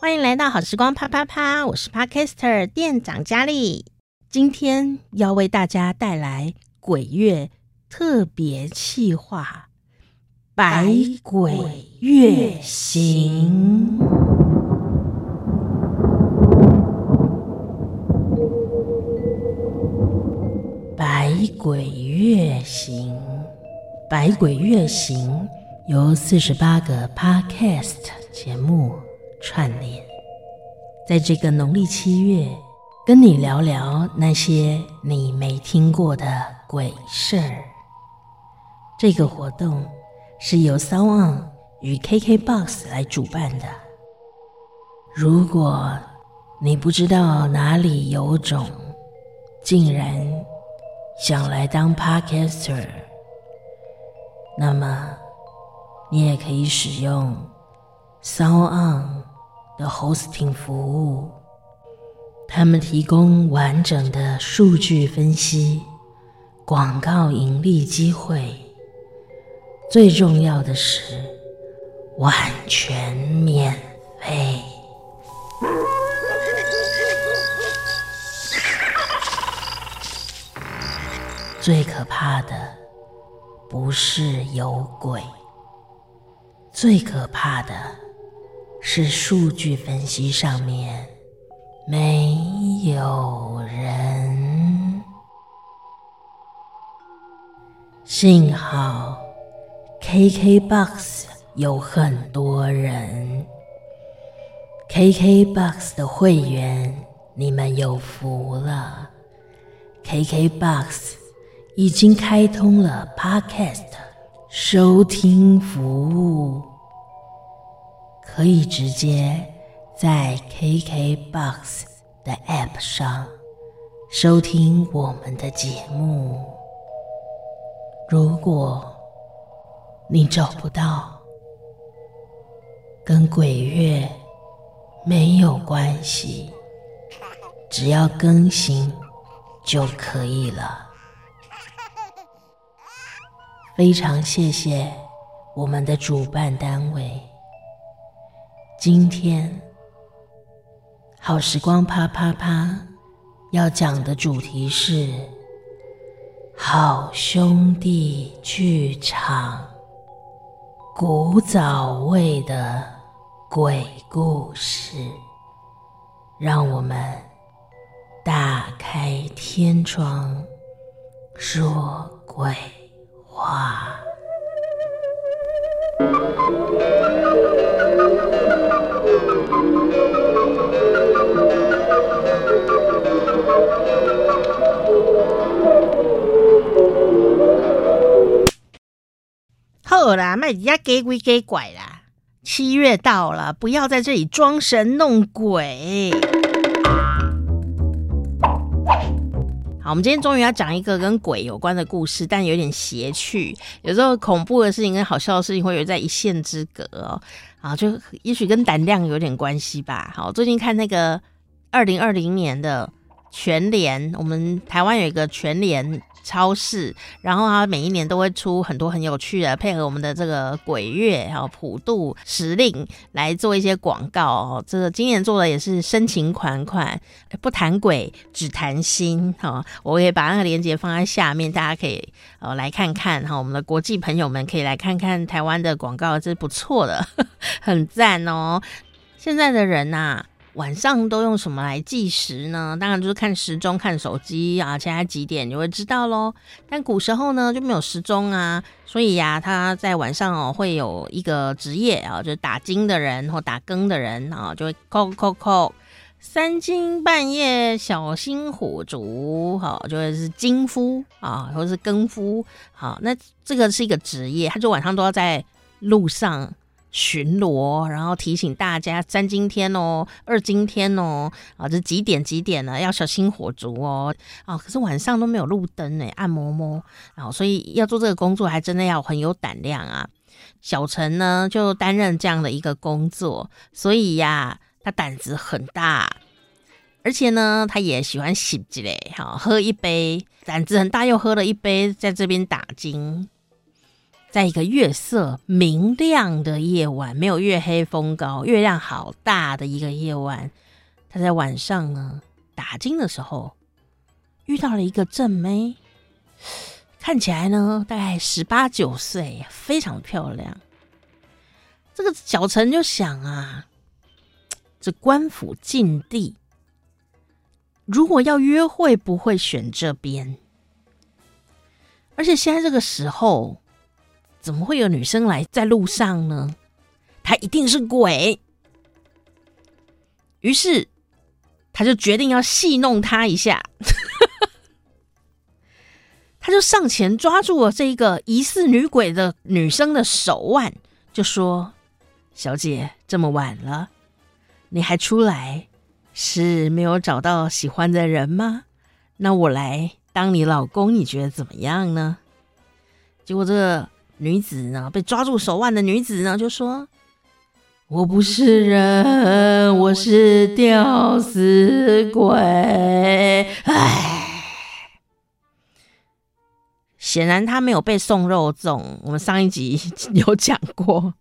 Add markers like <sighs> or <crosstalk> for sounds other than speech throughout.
欢迎来到好时光啪啪啪，我是 Podcaster 店长佳丽，今天要为大家带来鬼月特别企划《百鬼月行》。百鬼月行，百鬼月行由四十八个 Podcast 节目。串联，在这个农历七月，跟你聊聊那些你没听过的鬼事儿。这个活动是由 sound 与 KKBOX 来主办的。如果你不知道哪里有种，竟然想来当 Podcaster，那么你也可以使用 SoundOn。的 hosting 服务，他们提供完整的数据分析、广告盈利机会，最重要的是完全免费。最可怕的不是有鬼，最可怕的。是数据分析上面没有人，幸好 KKBOX 有很多人，KKBOX 的会员你们有福了，KKBOX 已经开通了 Podcast 收听服务。可以直接在 KKBOX 的 App 上收听我们的节目。如果你找不到，跟鬼月没有关系，只要更新就可以了。非常谢谢我们的主办单位。今天好时光啪啪啪要讲的主题是好兄弟剧场，古早味的鬼故事，让我们打开天窗说鬼话。好啦，卖人家给鬼给怪啦！七月到了，不要在这里装神弄鬼。好，我们今天终于要讲一个跟鬼有关的故事，但有点邪趣。有时候恐怖的事情跟好笑的事情会有在一线之隔哦。啊，就也许跟胆量有点关系吧。好，最近看那个二零二零年的全联，我们台湾有一个全联超市，然后它每一年都会出很多很有趣的，配合我们的这个鬼月，还有普渡时令来做一些广告哦。这个今年做的也是深情款款，不谈鬼，只谈心。哈，我也把那个链接放在下面，大家可以呃来看看哈。我们的国际朋友们可以来看看台湾的广告，这是不错的，很赞哦。现在的人呐、啊。晚上都用什么来计时呢？当然就是看时钟、看手机啊，现在几点你就会知道喽。但古时候呢就没有时钟啊，所以呀、他在晚上哦会有一个职业啊，就是打更的人或打更的人啊，就会叩叩叩，三更半夜小心火烛，好，就会是更夫啊，或者是更夫，好，那这个是一个职业，他就晚上都要在路上。巡逻，然后提醒大家三更天哦，二更天哦，啊，这几点几点了，要小心火烛哦，啊，可是晚上都没有路灯呢，按摩摸，然后所以要做这个工作，还真的要很有胆量啊。小陈呢，就担任这样的一个工作，所以呀，他胆子很大，而且呢，他也喜欢醒着嘞，哈，喝一杯，胆子很大，又喝了一杯，在这边打更。在一个月色明亮的夜晚，没有月黑风高，月亮好大的一个夜晚，他在晚上呢打更的时候，遇到了一个正妹，看起来呢大概十八九岁，非常漂亮。这个小陈就想啊，这官府禁地，如果要约会，不会选这边。而且现在这个时候，怎么会有女生来在路上呢？她一定是鬼。于是，他就决定要戏弄她一下。<laughs> 他就上前抓住了这个疑似女鬼的女生的手腕，就说：“小姐，这么晚了，你还出来，是没有找到喜欢的人吗？那我来。”当你老公，你觉得怎么样呢？结果这女子呢，被抓住手腕的女子呢，就说：“我不是人，我是吊死鬼。”哎，显然他没有被送肉粽。我们上一集有讲过，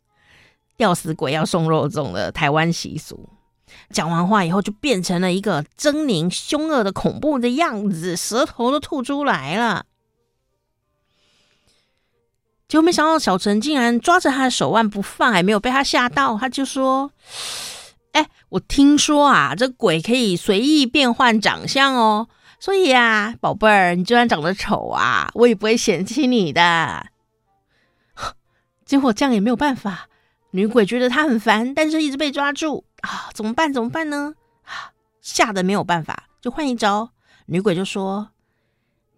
吊死鬼要送肉粽的台湾习俗。讲完话以后，就变成了一个狰狞、凶恶的恐怖的样子，舌头都吐出来了。结果没想到，小陈竟然抓着他的手腕不放，还没有被他吓到。他就说：“ <sighs> 哎，我听说啊，这鬼可以随意变换长相哦，所以啊，宝贝儿，你就算长得丑啊，我也不会嫌弃你的。<sighs> ”结果这样也没有办法，女鬼觉得他很烦，但是一直被抓住。啊，怎么办？怎么办呢？啊，吓得没有办法，就换一招。女鬼就说：“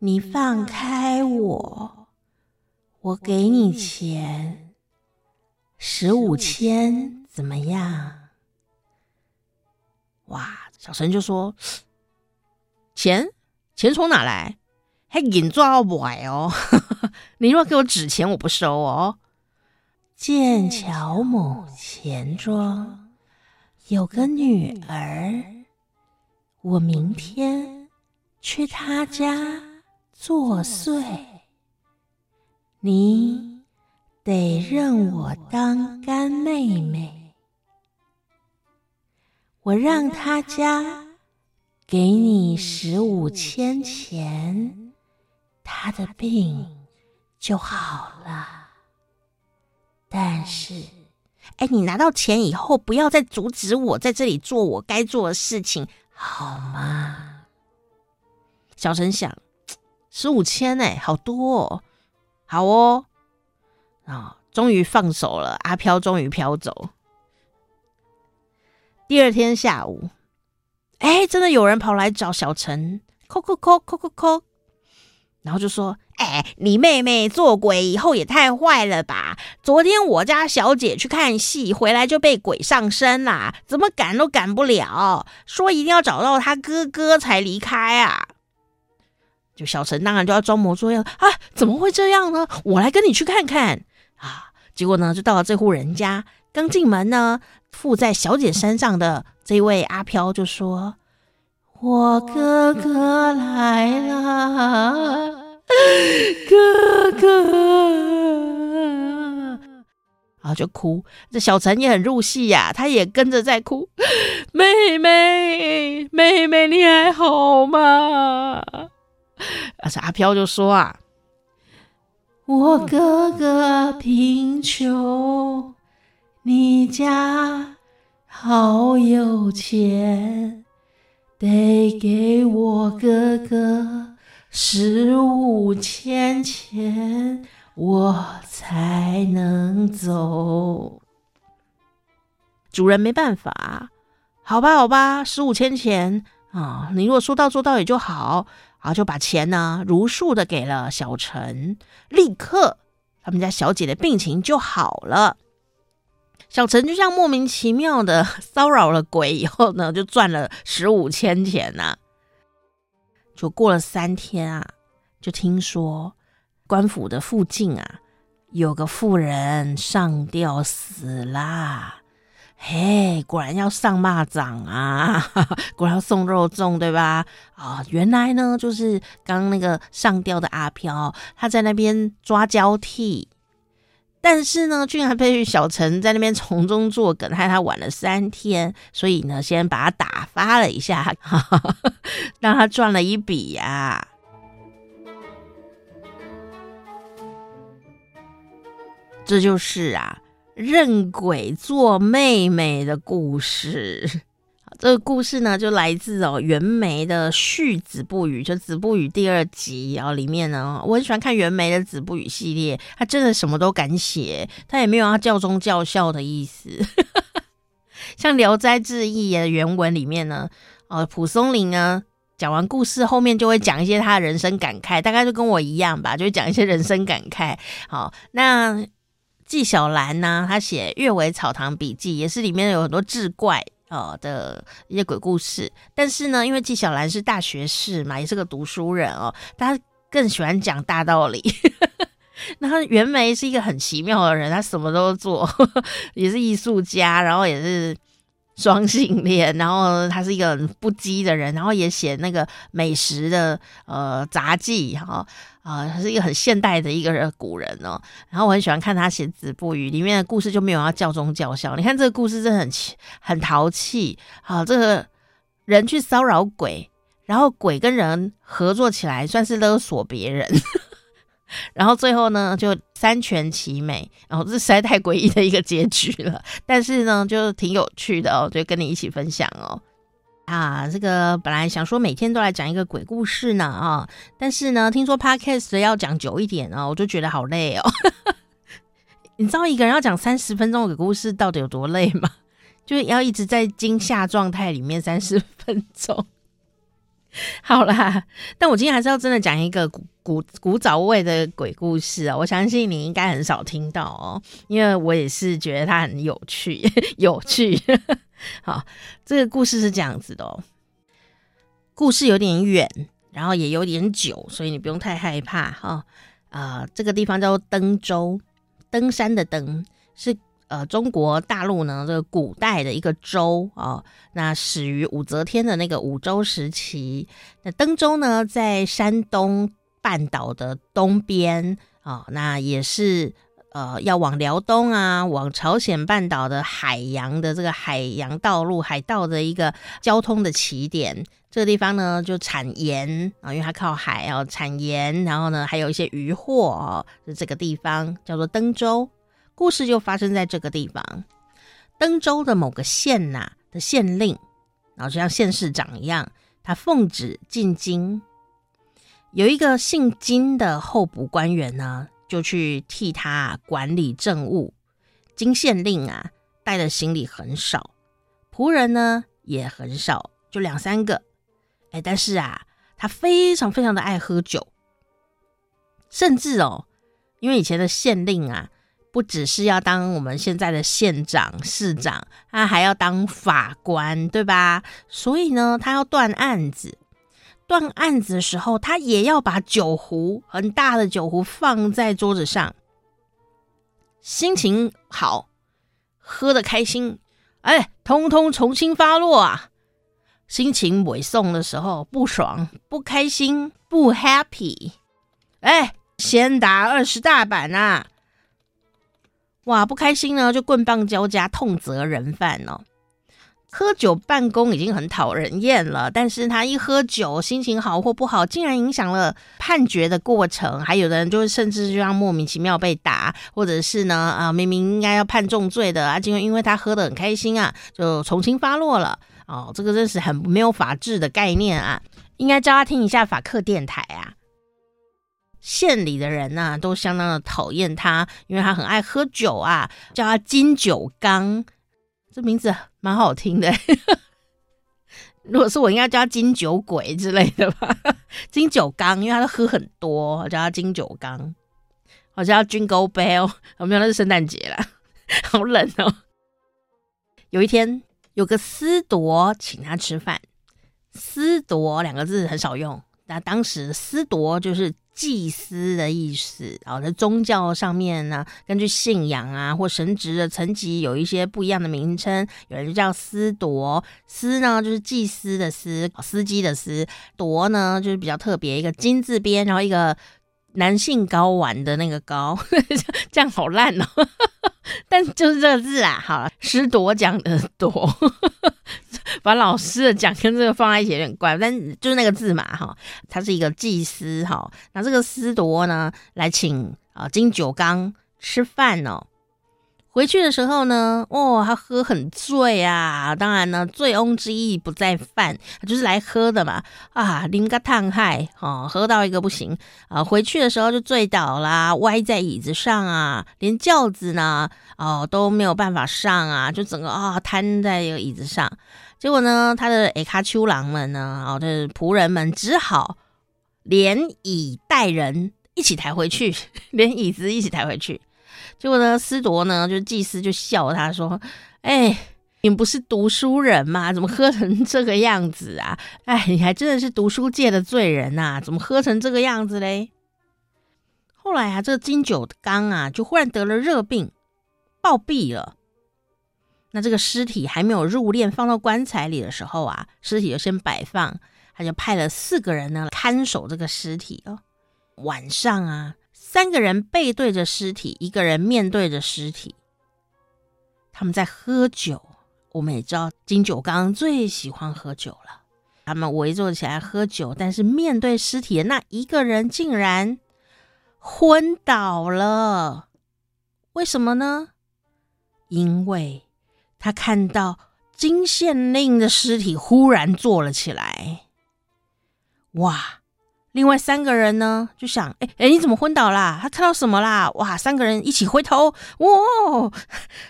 你放开我，我给你钱，十五千，怎么样？”哇，小陈就说：“钱，钱从哪来？还银抓不来哦！<laughs> 你若给我纸钱，我不收哦。”剑桥某钱庄。有个女儿，我明天去她家作祟，你得认我当干妹妹。我让她家给你十五千钱，她的病就好了。但是。哎，你拿到钱以后，不要再阻止我在这里做我该做的事情，好吗？小陈想，十五千哎，好多哦，好哦，啊，终于放手了，阿飘终于飘走。第二天下午，哎，真的有人跑来找小陈，叩叩叩叩叩叩，然后就说。哎，你妹妹做鬼以后也太坏了吧！昨天我家小姐去看戏，回来就被鬼上身啦，怎么赶都赶不了。说一定要找到他哥哥才离开啊！就小陈当然就要装模作样啊，怎么会这样呢？我来跟你去看看啊！结果呢，就到了这户人家，刚进门呢，附在小姐身上的这位阿飘就说：“我哥哥来了。”哥哥，然后就哭。这小陈也很入戏呀，他也跟着在哭。<laughs> 妹妹，妹妹，你还好吗？<laughs> 而且阿飘就说啊：“我哥哥贫穷，你家好有钱，得给我哥哥。”十五千钱，我才能走。主人没办法，好吧，好吧，十五千钱啊，你如果说到做到也就好，然后，就把钱呢如数的给了小陈，立刻他们家小姐的病情就好了。小陈就像莫名其妙的 <laughs> 骚扰了鬼以后呢，就赚了十五千钱呐、啊。就过了三天啊，就听说官府的附近啊，有个妇人上吊死啦。嘿，果然要上蚂掌啊，<laughs> 果然要送肉粽，对吧？啊，原来呢，就是刚那个上吊的阿飘，他在那边抓交替，但是呢，居然被小陈在那边从中作梗，害他晚了三天，所以呢，先把他打发了一下，哈哈哈，让他赚了一笔呀、啊。这就是啊，认鬼做妹妹的故事。<laughs> 这个故事呢，就来自哦袁枚的《续子不语》，就《子不语》第二集，然后里面呢，我很喜欢看袁枚的《子不语》系列，他真的什么都敢写，他也没有要教忠教孝的意思。<laughs> 像《聊斋志异》的原文里面呢，哦蒲松龄呢讲完故事后面就会讲一些他的人生感慨，大概就跟我一样吧，就会讲一些人生感慨。好，那纪晓岚呢，他写《月尾草堂笔记》，也是里面有很多志怪。哦的一些鬼故事，但是呢，因为纪晓岚是大学士嘛，也是个读书人哦，他更喜欢讲大道理。<laughs> 那袁枚是一个很奇妙的人，他什么都做，<laughs> 也是艺术家，然后也是双性恋，然后他是一个很不羁的人，然后也写那个美食的呃杂记哈。啊，他是一个很现代的一个人古人哦，然后我很喜欢看他写《子不语》里面的故事，就没有要教忠教孝。你看这个故事真的很很淘气。好，这个人去骚扰鬼，然后鬼跟人合作起来，算是勒索别人，然后最后呢就三全其美。然后这实在太诡异的一个结局了，但是呢就挺有趣的哦，就跟你一起分享哦。啊，这个本来想说每天都来讲一个鬼故事呢啊，但是呢，听说 Podcast 要讲久一点哦，我就觉得好累哦。<laughs> 你知道一个人要讲三十分钟的鬼故事到底有多累吗？<laughs> 就是要一直在惊吓状态里面三十分钟。<laughs> 好啦，但我今天还是要真的讲一个古古古早味的鬼故事啊，我相信你应该很少听到哦，因为我也是觉得它很有趣，<laughs> 有趣。<laughs> 好，这个故事是这样子的哦。故事有点远，然后也有点久，所以你不用太害怕哈。啊、呃，这个地方叫做登州，登山的登是呃中国大陆呢这个古代的一个州啊、哦。那始于武则天的那个武周时期。那登州呢在山东半岛的东边啊、哦，那也是。呃，要往辽东啊，往朝鲜半岛的海洋的这个海洋道路、海道的一个交通的起点，这个地方呢就产盐啊，因为它靠海啊，产盐，然后呢还有一些渔获哦，就这个地方叫做登州。故事就发生在这个地方，登州的某个县呐、的县令，然后就像县市长一样，他奉旨进京，有一个姓金的候补官员呢。就去替他管理政务。金县令啊，带的行李很少，仆人呢也很少，就两三个。哎，但是啊，他非常非常的爱喝酒，甚至哦，因为以前的县令啊，不只是要当我们现在的县长、市长，他还要当法官，对吧？所以呢，他要断案子。断案子的时候，他也要把酒壶很大的酒壶放在桌子上。心情好，喝得开心，哎，通通从轻发落啊！心情委送的时候，不爽、不开心、不 happy，哎，先打二十大板呐、啊！哇，不开心呢，就棍棒交加，痛责人犯哦。喝酒办公已经很讨人厌了，但是他一喝酒，心情好或不好，竟然影响了判决的过程。还有的人就是甚至就让莫名其妙被打，或者是呢，啊，明明应该要判重罪的啊，就因为他喝得很开心啊，就从轻发落了。哦，这个真是很没有法治的概念啊！应该叫他听一下法客电台啊。县里的人呢、啊，都相当的讨厌他，因为他很爱喝酒啊，叫他金酒缸。这名字蛮好听的，<laughs> 如果是我，应该叫他金酒鬼之类的吧。<laughs> 金酒缸，因为他都喝很多，我叫他金酒缸。我叫他 Jingle Bell，我没有，那是圣诞节啦，<laughs> 好冷哦。有一天，有个司铎请他吃饭。司铎两个字很少用，那当时司铎就是。祭司的意思啊，在宗教上面呢，根据信仰啊或神职的层级有一些不一样的名称。有人就叫司铎，司呢就是祭司的司，司机的司；铎呢就是比较特别，一个金字边，然后一个男性睾丸的那个睾，<laughs> 这样好烂哦。<laughs> 但就是这个字啊，好了，师铎讲的铎，把老师的讲跟这个放在一起有点怪，但就是那个字嘛，哈，他是一个祭司，哈，那这个司铎呢，来请啊金九刚吃饭哦。回去的时候呢，哦，他喝很醉啊。当然呢，醉翁之意不在饭，就是来喝的嘛。啊，啉个烫害，哦，喝到一个不行啊。回去的时候就醉倒啦，歪在椅子上啊，连轿子呢，哦，都没有办法上啊，就整个啊瘫在一个椅子上。结果呢，他的下骹手人们呢，哦，就是仆人们只好连椅带人一起抬回去，<laughs> 连椅子一起抬回去。结果呢，师铎呢，就祭司就笑他说：“哎、你不是读书人吗？怎么喝成这个样子啊？哎，你还真的是读书界的罪人呐、啊！怎么喝成这个样子嘞？”后来啊，这个金九刚啊，就忽然得了热病，暴毙了。那这个尸体还没有入殓，放到棺材里的时候啊，尸体就先摆放，他就派了四个人呢看守这个尸体哦。晚上啊。三个人背对着尸体，一个人面对着尸体，他们在喝酒。我们也知道金九刚最喜欢喝酒了。他们围坐起来喝酒，但是面对尸体的那一个人竟然昏倒了。为什么呢？因为他看到金县令的尸体忽然坐了起来。哇！另外三个人呢，就想，哎哎，你怎么昏倒啦？他看到什么啦？哇！三个人一起回头，哇！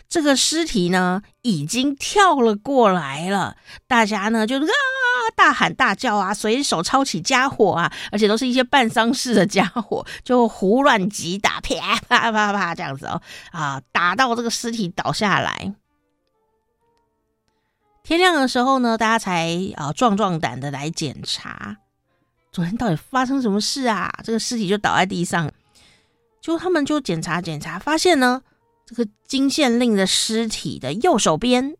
这个尸体呢，已经跳了过来了。大家呢，就啊，大喊大叫啊，随手抄起家伙啊，而且都是一些办丧事的家伙，就胡乱击打，啪啪啪啪这样子哦，啊，打到这个尸体倒下来。天亮的时候呢，大家才啊壮壮胆的来检查。昨天到底发生什么事啊？这个尸体就倒在地上，就他们就检查检查，发现呢，这个金县令的尸体的右手边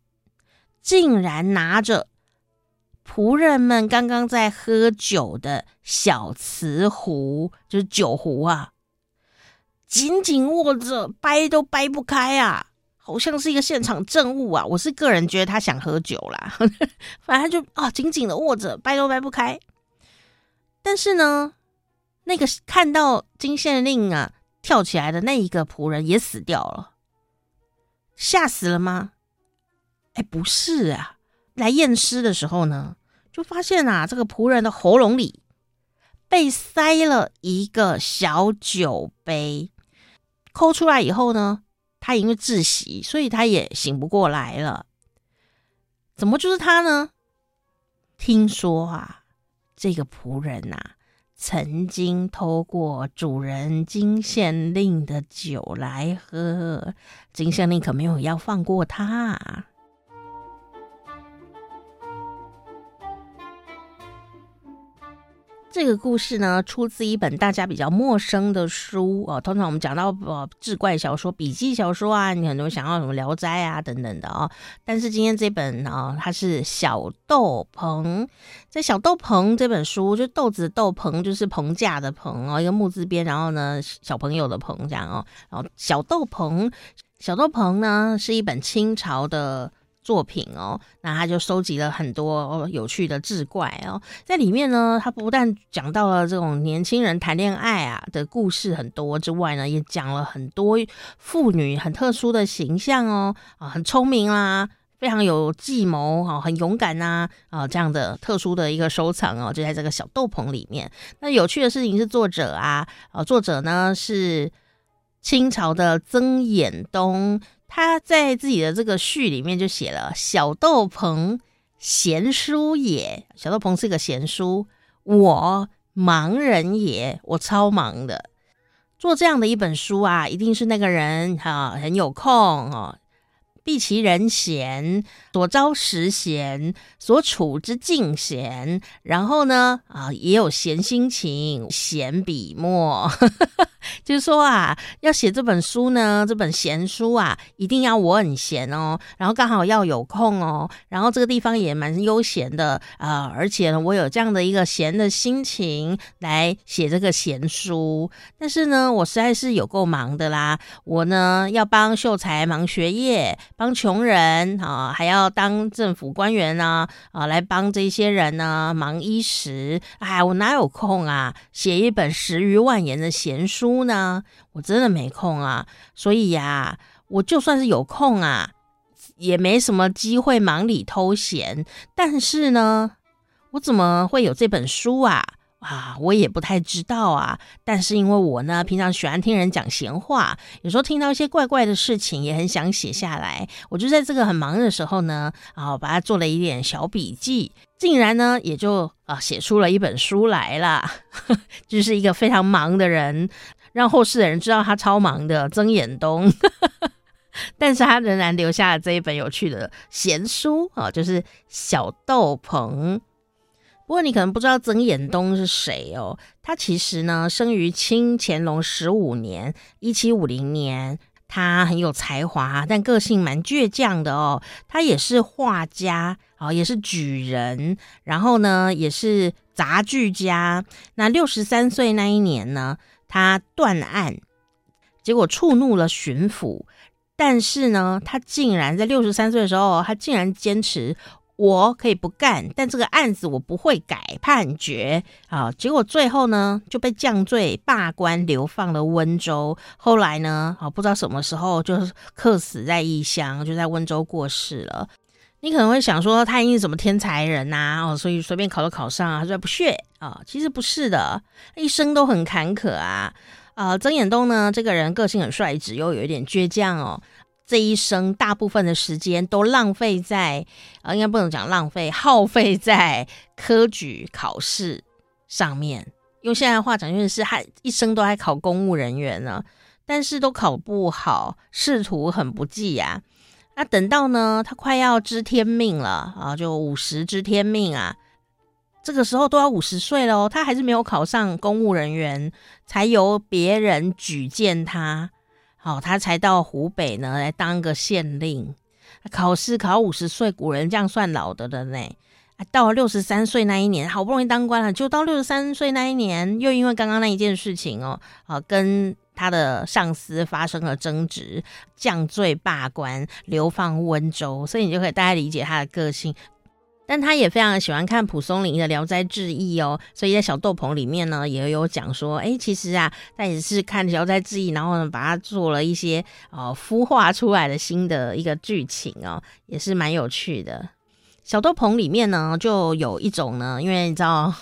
竟然拿着仆人们刚刚在喝酒的小瓷壶，就是酒壶啊，紧紧握着，掰都掰不开啊，好像是一个现场证物啊。我是个人觉得他想喝酒啦，反正就啊，紧紧的握着，掰都掰不开。但是呢，那个看到金县令啊跳起来的那一个仆人也死掉了，吓死了吗？哎，不是啊，来验尸的时候呢，就发现啊，这个仆人的喉咙里被塞了一个小酒杯，抠出来以后呢，他因为窒息，所以他也醒不过来了。怎么就是他呢？听说啊。这个仆人呐、啊，曾经偷过主人金县令的酒来喝，金县令可没有要放过他。这个故事呢，出自一本大家比较陌生的书哦。通常我们讲到呃志怪小说、笔记小说啊，你很多想要什么《聊斋》啊等等的哦。但是今天这本呢、它是小豆棚。在小豆棚这本书，就豆子豆棚就是棚架的棚哦，一个木字边，然后呢小朋友的棚这样哦。然后小豆棚，小豆棚呢是一本清朝的。作品哦，那他就收集了很多有趣的志怪哦，在里面呢，他不但讲到了这种年轻人谈恋爱啊的故事很多之外呢，也讲了很多妇女很特殊的形象哦，啊，很聪明啦，非常有计谋哈，很勇敢呐，啊，这样的特殊的一个收藏哦，就在这个小豆棚里面。那有趣的事情是，作者啊，啊，作者呢是清朝的曾衍东。他在自己的这个序里面就写了“小豆棚贤书也”，小豆棚是个贤书。我忙人也，我超忙的。做这样的一本书啊，一定是那个人哈、很有空哦，避其人嫌，所招实嫌，所处之境嫌。然后呢，啊，也有闲心情，闲笔墨。<laughs> 就是说啊，要写这本书呢，这本闲书啊，一定要我很闲哦，然后刚好要有空哦，然后这个地方也蛮悠闲的啊，而且呢，我有这样的一个闲的心情来写这个闲书。但是呢，我实在是有够忙的啦，我呢要帮秀才忙学业，帮穷人啊，还要当政府官员呢啊，来帮这些人呢忙衣食。哎，我哪有空啊，写一本十余万言的闲书。呢，我真的没空啊，所以呀，我就算是有空啊，也没什么机会忙里偷闲。但是呢，我怎么会有这本书啊？啊，我也不太知道啊。但是因为我呢，平常喜欢听人讲闲话，有时候听到一些怪怪的事情，也很想写下来。我就在这个很忙的时候呢，啊，把它做了一点小笔记，竟然呢，也就啊写出了一本书来了。<laughs> 就是一个非常忙的人。让后世的人知道他超忙的曾衍东，<laughs> 但是他仍然留下了这一本有趣的闲书啊，就是《小豆棚》。不过你可能不知道曾衍东是谁哦，他其实呢生于清乾隆十五年（一七五零年），他很有才华，但个性蛮倔强的哦。他也是画家啊，也是举人，然后呢也是杂剧家。那六十三岁那一年呢，他断案，结果触怒了巡抚，但是呢，他竟然在六十三岁的时候，他竟然坚持我可以不干，但这个案子我不会改判决啊。结果最后呢，就被降罪罢官，流放了温州。后来呢，啊，不知道什么时候就客死在异乡，就在温州过世了。你可能会想说，他一定是什么天才人呐、啊？哦，所以随便考都考上啊，他说不屑啊。其实不是的，一生都很坎坷啊。呃，曾衍东呢，这个人个性很率直，又有一点倔强哦。这一生大部分的时间都浪费在啊、呃，应该不能讲浪费，耗费在科举考试上面。用现在的话讲，就是他一生都还考公务人员呢，但是都考不好，仕途很不济呀、啊。那、等到呢，他快要知天命了啊，就五十知天命啊，这个时候都要五十岁了，他还是没有考上公务人员，才由别人举荐他，好、哦，他才到湖北呢来当个县令。考试考五十岁，古人这样算老的了呢。啊，到了六十三岁那一年，好不容易当官了，就到六十三岁那一年，又因为刚刚那一件事情哦，啊，跟。他的上司发生了争执，降罪罢官，流放温州，所以你就可以大概理解他的个性。但他也非常喜欢看蒲松龄的《聊斋志异》哦，所以在小豆棚里面呢，也有讲说，哎，其实啊，他也是看《聊斋志异》，然后呢，把它做了一些哦孵化出来的新的一个剧情哦，也是蛮有趣的。小豆棚里面呢，就有一种呢，因为你知道，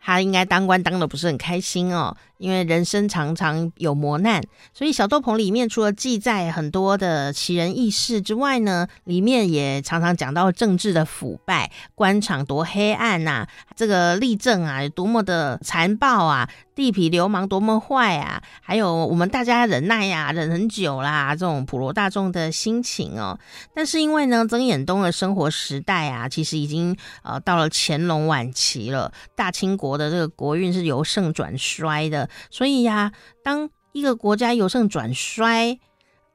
他应该当官当得不是很开心哦。因为人生常常有磨难，所以小豆棚里面除了记载很多的奇人异事之外呢，里面也常常讲到政治的腐败，官场多黑暗呐、这个吏政啊有多么的残暴啊，<laughs> 地痞流氓多么坏啊，还有我们大家忍耐呀、忍很久啦，这种普罗大众的心情哦。但是因为呢，曾衍东的生活时代啊，其实已经呃到了乾隆晚期了，大清国的这个国运是由盛转衰的。所以呀，当一个国家由盛转衰，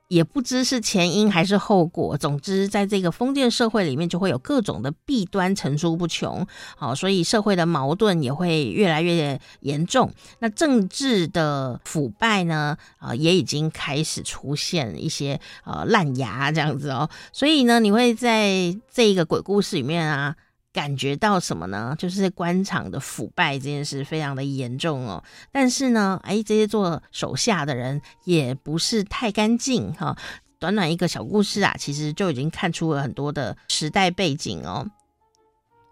也不知是前因还是后果。总之，在这个封建社会里面，就会有各种的弊端层出不穷。好，所以社会的矛盾也会越来越严重。那政治的腐败呢，啊，也已经开始出现一些呃烂牙这样子哦。所以呢，你会在这一个鬼故事里面啊。感觉到什么呢？就是官场的腐败这件事非常的严重哦。但是呢，哎，这些做手下的人也不是太干净哈。短短一个小故事啊，其实就已经看出了很多的时代背景哦。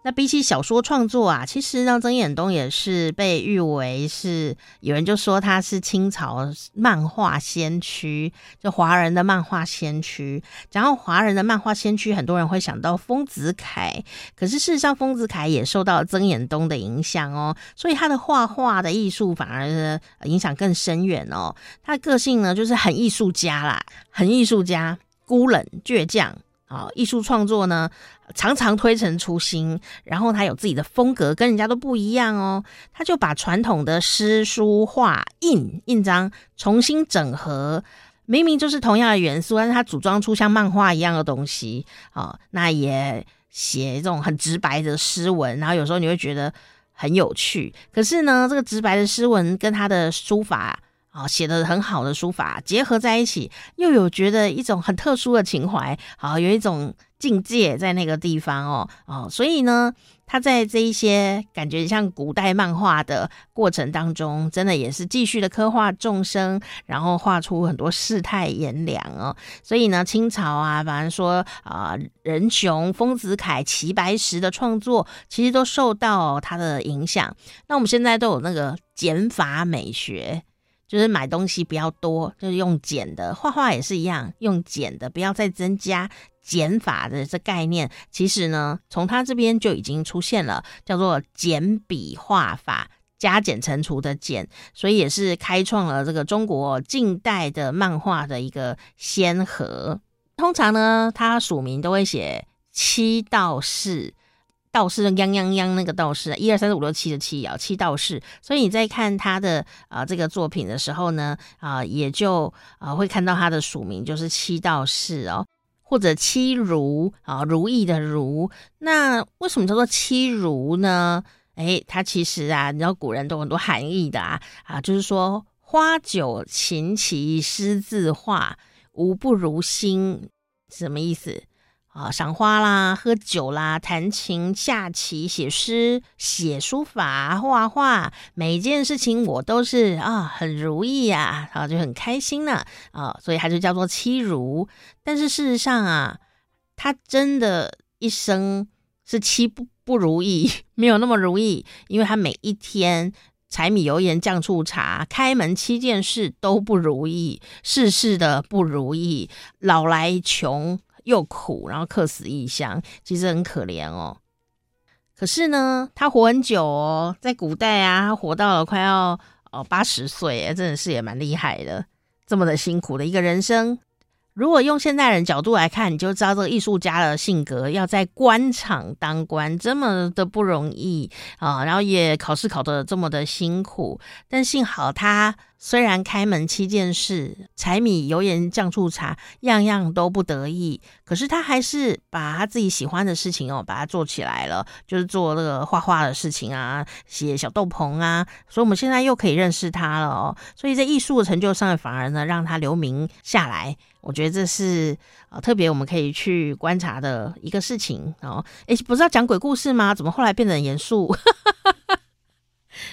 那比起小说创作啊，其实呢，曾衍东也是被誉为是，有人就说他是清朝漫画先驱，就华人的漫画先驱。然后华人的漫画先驱，很多人会想到丰子恺，可是事实上，丰子恺也受到曾衍东的影响哦，所以他的画画的艺术反而影响更深远哦。他的个性呢，就是很艺术家啦，很艺术家。孤冷倔强啊，艺术创作呢常常推陈出新，然后他有自己的风格，跟人家都不一样哦。他就把传统的诗书画印印章重新整合，明明就是同样的元素，但是他组装出像漫画一样的东西好。那也写这种很直白的诗文，然后有时候你会觉得很有趣。可是呢，这个直白的诗文跟他的书法。啊，写的很好的书法结合在一起，又有觉得一种很特殊的情怀，好，有一种境界在那个地方哦哦，所以呢，他在这一些感觉像古代漫画的过程当中，真的也是继续的刻画众生，然后画出很多世态炎凉哦。所以呢，清朝啊，反正说啊、呃，任熊、丰子恺、齐白石的创作，其实都受到他的影响。那我们现在都有那个减法美学。就是买东西不要多，就是用减的。画画也是一样，用减的，不要再增加减法的这概念。其实呢，从他这边就已经出现了，叫做减笔画法，加减乘除的减，所以也是开创了这个中国近代的漫画的一个先河。通常呢，他署名都会写七到四。道士的泱泱泱那个道士，一二三四五六七的七啊，七道士。所以你在看他的啊、这个作品的时候呢，啊、也就啊、会看到他的署名就是七道士哦，或者七如啊，如意的如。那为什么叫做七如呢？哎，它其实啊，你知道古人都很多含义的啊啊，就是说花酒琴棋诗字画，无不如心，什么意思？啊，赏花啦，喝酒啦，弹琴、下棋、写诗、写书法、画画，每一件事情我都是啊，很如意呀，啊，就很开心呢，啊，所以他就叫做七如。但是事实上啊，他真的一生是七不不如意，<laughs> 没有那么如意，因为他每一天柴米油盐酱醋茶，开门七件事都不如意，事事的不如意，老来穷。又苦，然后客死异乡，其实很可怜哦。可是呢，他活很久哦，在古代啊，他活到了快要哦八十岁，真的是也蛮厉害的。这么的辛苦的一个人生，如果用现代人角度来看，你就知道这个艺术家的性格，要在官场当官这么的不容易啊，然后也考试考得这么的辛苦，但幸好他。虽然开门七件事，柴米油盐酱醋茶，样样都不得意，可是他还是把他自己喜欢的事情哦，把它做起来了，就是做那个画画的事情啊，写小豆棚啊，所以我们现在又可以认识他了哦。所以在艺术的成就上，反而呢让他留名下来，我觉得这是啊特别我们可以去观察的一个事情哦。诶，不是要讲鬼故事吗？怎么后来变得很严肃？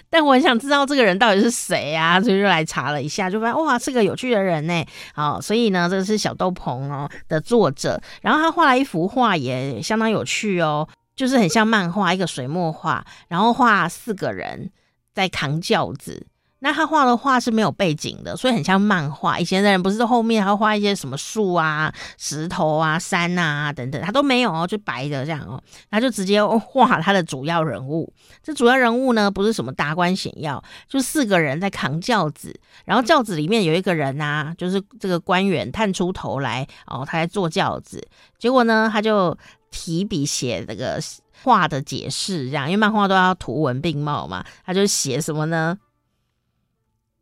但我很想知道这个人到底是谁啊，所以就来查了一下，就发现哇，是个有趣的人呢。好，所以呢，这个是小豆棚哦的作者，然后他画了一幅画也相当有趣哦，就是很像漫画，一个水墨画，然后画四个人在扛轿子。那他画的画是没有背景的，所以很像漫画。以前的人不是后面还要画一些什么树啊、石头啊、山啊等等，他都没有哦，就白的这样哦。他就直接画他的主要人物。这主要人物呢，不是什么达官显要，就四个人在扛轿子，然后轿子里面有一个人呐、啊，就是这个官员探出头来哦，他在坐轿子。结果呢，他就提笔写这个画的解释，这样，因为漫画都要图文并茂嘛，他就写什么呢？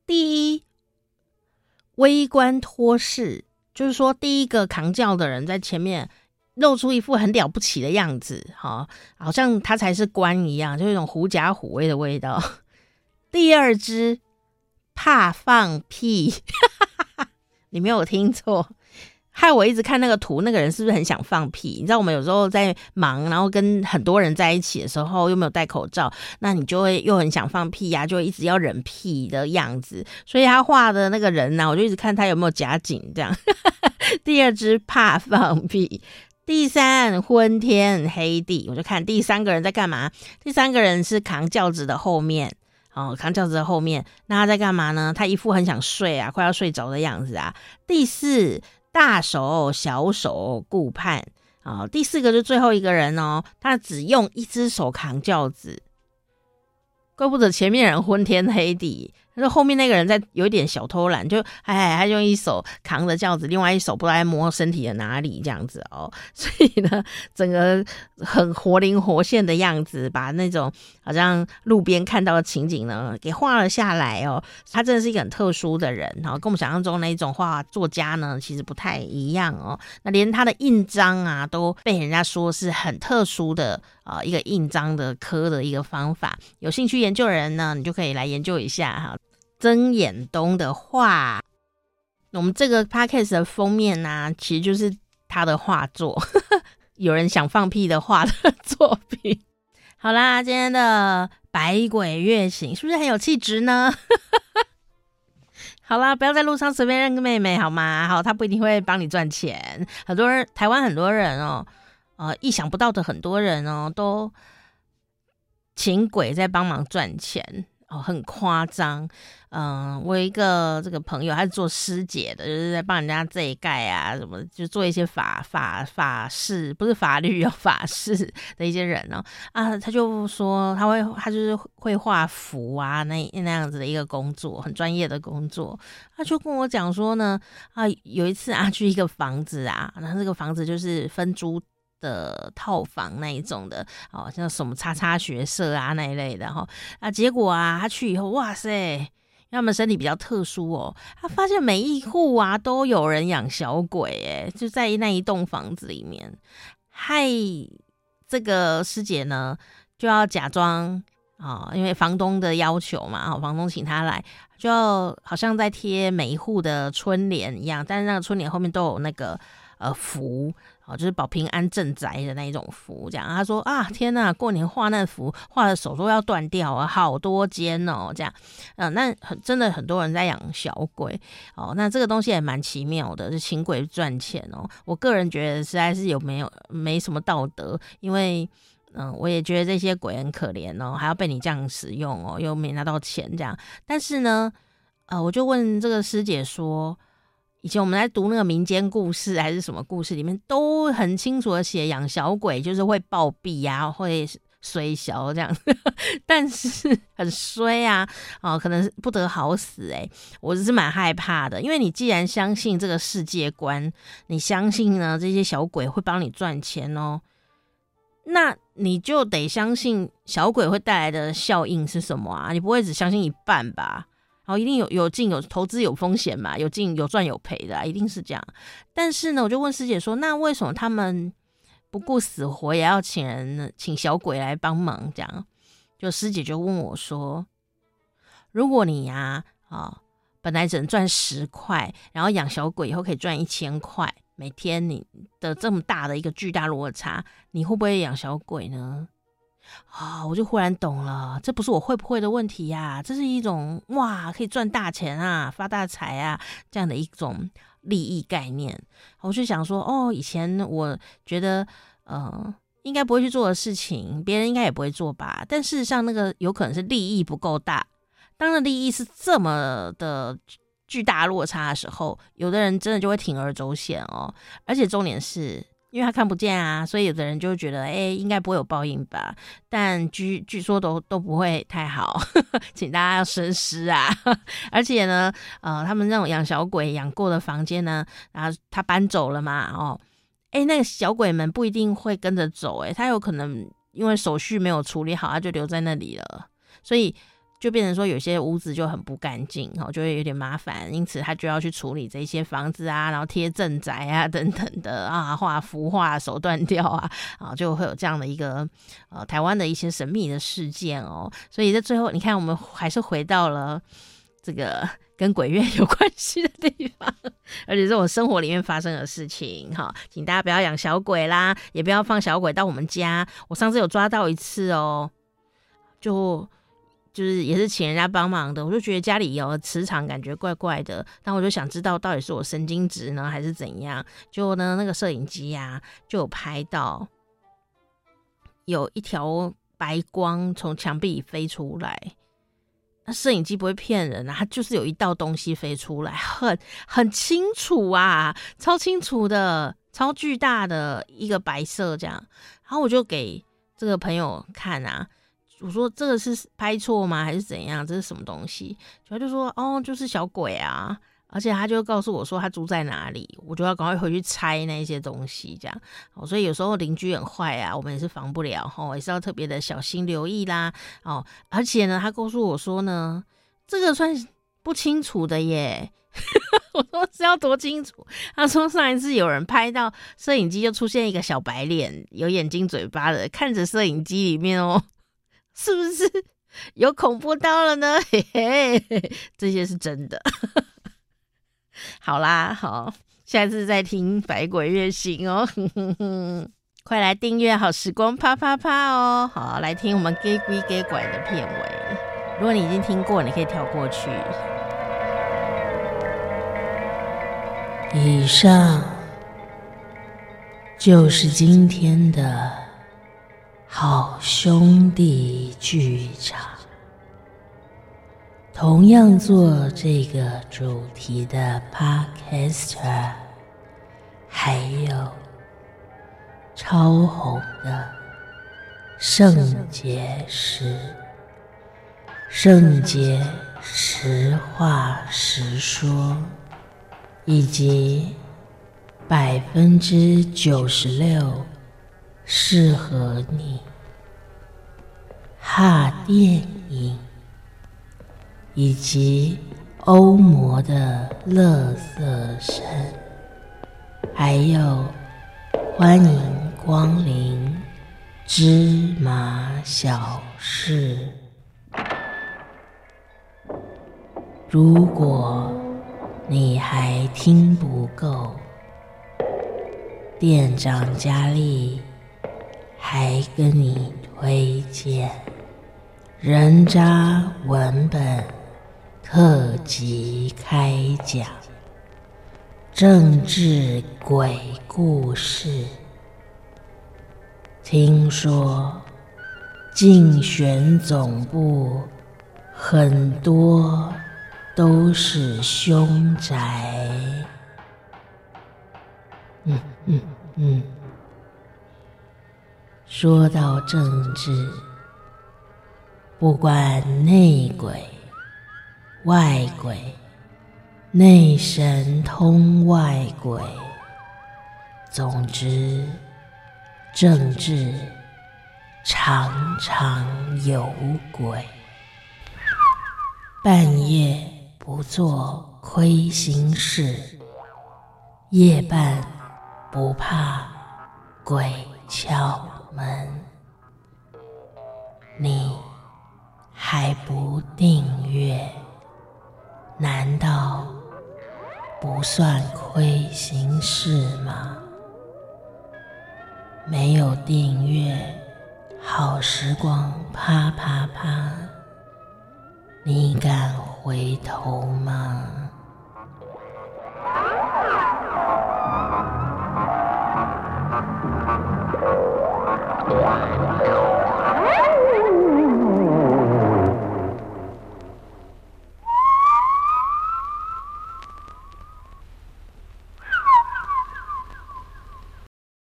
第一，微观托世，就是说，第一个扛轿的人在前面露出一副很了不起的样子，哈，好像他才是官一样，就一种狐假虎威的味道。<laughs> 第二只怕放屁，<laughs> 你没有听错。害我一直看那个图，那个人是不是很想放屁？你知道我们有时候在忙，然后跟很多人在一起的时候，又没有戴口罩，那你就会又很想放屁呀、就会一直要忍屁的样子。所以他画的那个人呢、我就一直看他有没有夹紧这样。<laughs> 第二只怕放屁，第三昏天黑地，我就看第三个人在干嘛？第三个人是扛轿子的后面哦，扛轿子的后面，那他在干嘛呢？他一副很想睡啊，快要睡着的样子啊。第四。大手小手顾盼。啊，第四个就是最后一个人哦，他只用一只手扛轿子，怪不得前面人昏天黑地，他说后面那个人在有一点小偷懒，就哎，他用一手扛着轿子，另外一手不知道在摸身体的哪里这样子哦，<laughs> 所以呢，整个很活灵活现的样子，把那种好像路边看到的情景呢给画了下来哦。他真的是一个很特殊的人，然后跟我们想象中那一种画作家呢，其实不太一样哦。那连他的印章啊，都被人家说是很特殊的啊，一个印章的刻的一个方法。有兴趣研究的人呢，你就可以来研究一下哈。曾衍东的画，我们这个 podcast 的封面呢、其实就是他的画作。<laughs> 有人想放屁的画的作品。好啦，今天的百鬼月行是不是很有气质呢？<laughs> 好啦，不要在路上随便认个妹妹好吗？好，他不一定会帮你赚钱。很多人，台湾很多人哦，呃，意想不到的很多人哦，都请鬼在帮忙赚钱。哦，很夸张，嗯，我有一个这个朋友，他是做师姐的，就是在帮人家这一盖啊，什么就做一些法法法事，不是法律哦，法事的一些人哦，啊，他就说他会，他就是会画符啊，那那样子的一个工作，很专业的工作，他就跟我讲说呢，啊，有一次啊，去一个房子啊，然后这个房子就是分租。的套房那一种的哦，像什么叉叉学社啊那一类的哈啊，结果啊，他去以后，哇塞，因为他们身体比较特殊哦，他发现每一户啊都有人养小鬼，诶，就在那一栋房子里面，害这个师姐呢就要假装啊，因为房东的要求嘛，哦房东请他来，就要好像在贴每一户的春联一样，但是那个春联后面都有那个呃符。哦，就是保平安镇宅的那一种符，这样。他说啊，天呐，过年画那符，画的手都要断掉啊，好多间哦，这样。嗯、呃，那很真的很多人在养小鬼哦，那这个东西也蛮奇妙的，就请鬼赚钱哦。我个人觉得实在是有没有没什么道德，因为嗯、我也觉得这些鬼很可怜哦，还要被你这样使用哦，又没拿到钱这样。但是呢，呃，我就问这个师姐说。以前我们在读那个民间故事还是什么故事里面，都很清楚的写养小鬼就是会暴毙呀，会衰小这样，<laughs> 但是 <laughs> 很衰啊，哦，可能是不得好死诶，我只是蛮害怕的，因为你既然相信这个世界观，你相信呢这些小鬼会帮你赚钱哦，那你就得相信小鬼会带来的效应是什么啊？你不会只相信一半吧？哦，一定有有进有投资有风险嘛，有进有赚有赔的啊，一定是这样。但是呢，我就问师姐说，那为什么他们不顾死活也要请人请小鬼来帮忙？这样，就师姐就问我说，如果你呀啊，本来只能赚十块，然后养小鬼以后可以赚一千块，每天你的这么大的一个巨大落差，你会不会养小鬼呢？啊、我就忽然懂了，这不是我会不会的问题呀，这是一种哇，可以赚大钱啊，发大财啊，这样的一种利益概念。我就想说，哦，以前我觉得，呃，应该不会去做的事情，别人应该也不会做吧。但事实上，那个有可能是利益不够大。当的利益是这么的巨大落差的时候，有的人真的就会铤而走险哦。而且重点是。因为他看不见啊，所以有的人就觉得，哎、欸，应该不会有报应吧？但据据说都都不会太好，呵呵，请大家要深思啊。<laughs> 而且呢，呃，他们那种养小鬼养过的房间呢，然后他搬走了嘛，哦，哎、那个小鬼们不一定会跟着走，哎，他有可能因为手续没有处理好，他就留在那里了，所以。就变成说有些屋子就很不干净，哦，就会有点麻烦，因此他就要去处理这些房子啊，然后贴镇宅啊等等的啊，画符画手断掉啊，啊，就会有这样的一个呃台湾的一些神秘的事件哦。所以在最后，你看我们还是回到了这个 <laughs> 跟鬼月有关系的地方，而且是我生活里面发生的事情，哈，请大家不要养小鬼啦，也不要放小鬼到我们家。我上次有抓到一次哦，就。就是也是请人家帮忙的，我就觉得家里有磁场，感觉怪怪的。但我就想知道到底是我神经质呢，还是怎样？就呢，那个摄影机呀，就有拍到有一条白光从墙壁飞出来。那摄影机不会骗人啊，它就是有一道东西飞出来，很很清楚啊，超清楚的，超巨大的一个白色这样。然后我就给这个朋友看啊。我说这个是拍错吗？还是怎样？这是什么东西？他就说哦，就是小鬼啊。而且他就告诉我说他住在哪里，我就要赶快回去拆那些东西，这样。哦，所以有时候邻居很坏啊，我们也是防不了，吼，也是要特别的小心留意啦。哦，而且呢，他告诉我说呢，这个算不清楚的耶。<laughs> 我说是要多清楚？他说上一次有人拍到摄影机就出现一个小白脸，有眼睛嘴巴的，看着摄影机里面哦，是不是 <laughs> 有恐怖到了呢？嘿嘿，这些是真的。<laughs> 好啦，好，下次再听《百鬼月行》哦，哼哼哼，快来订阅好时光啪啪啪哦，好，来听我们假鬼假怪的片尾。如果你已经听过，你可以跳过去。以上就是今天的好兄弟剧场。同样做这个主题的 Podcaster，还有超红的圣结石、圣洁实话实说，以及百分之九十六适合你哈电影。以及欧魔的垃圾声，还有欢迎光临芝麻小事。如果你还听不够，店长佳丽还跟你推荐人渣文本。特辑开讲政治鬼故事。听说竞选总部很多都是凶宅。嗯嗯嗯。说到政治，不管内鬼。外鬼，内神通外鬼。总之，政治常常有鬼。半夜不做亏心事，夜半不怕鬼敲们。你还不订阅？难道不算亏心事吗？没有订阅，好时光啪啪啪，你敢回头吗？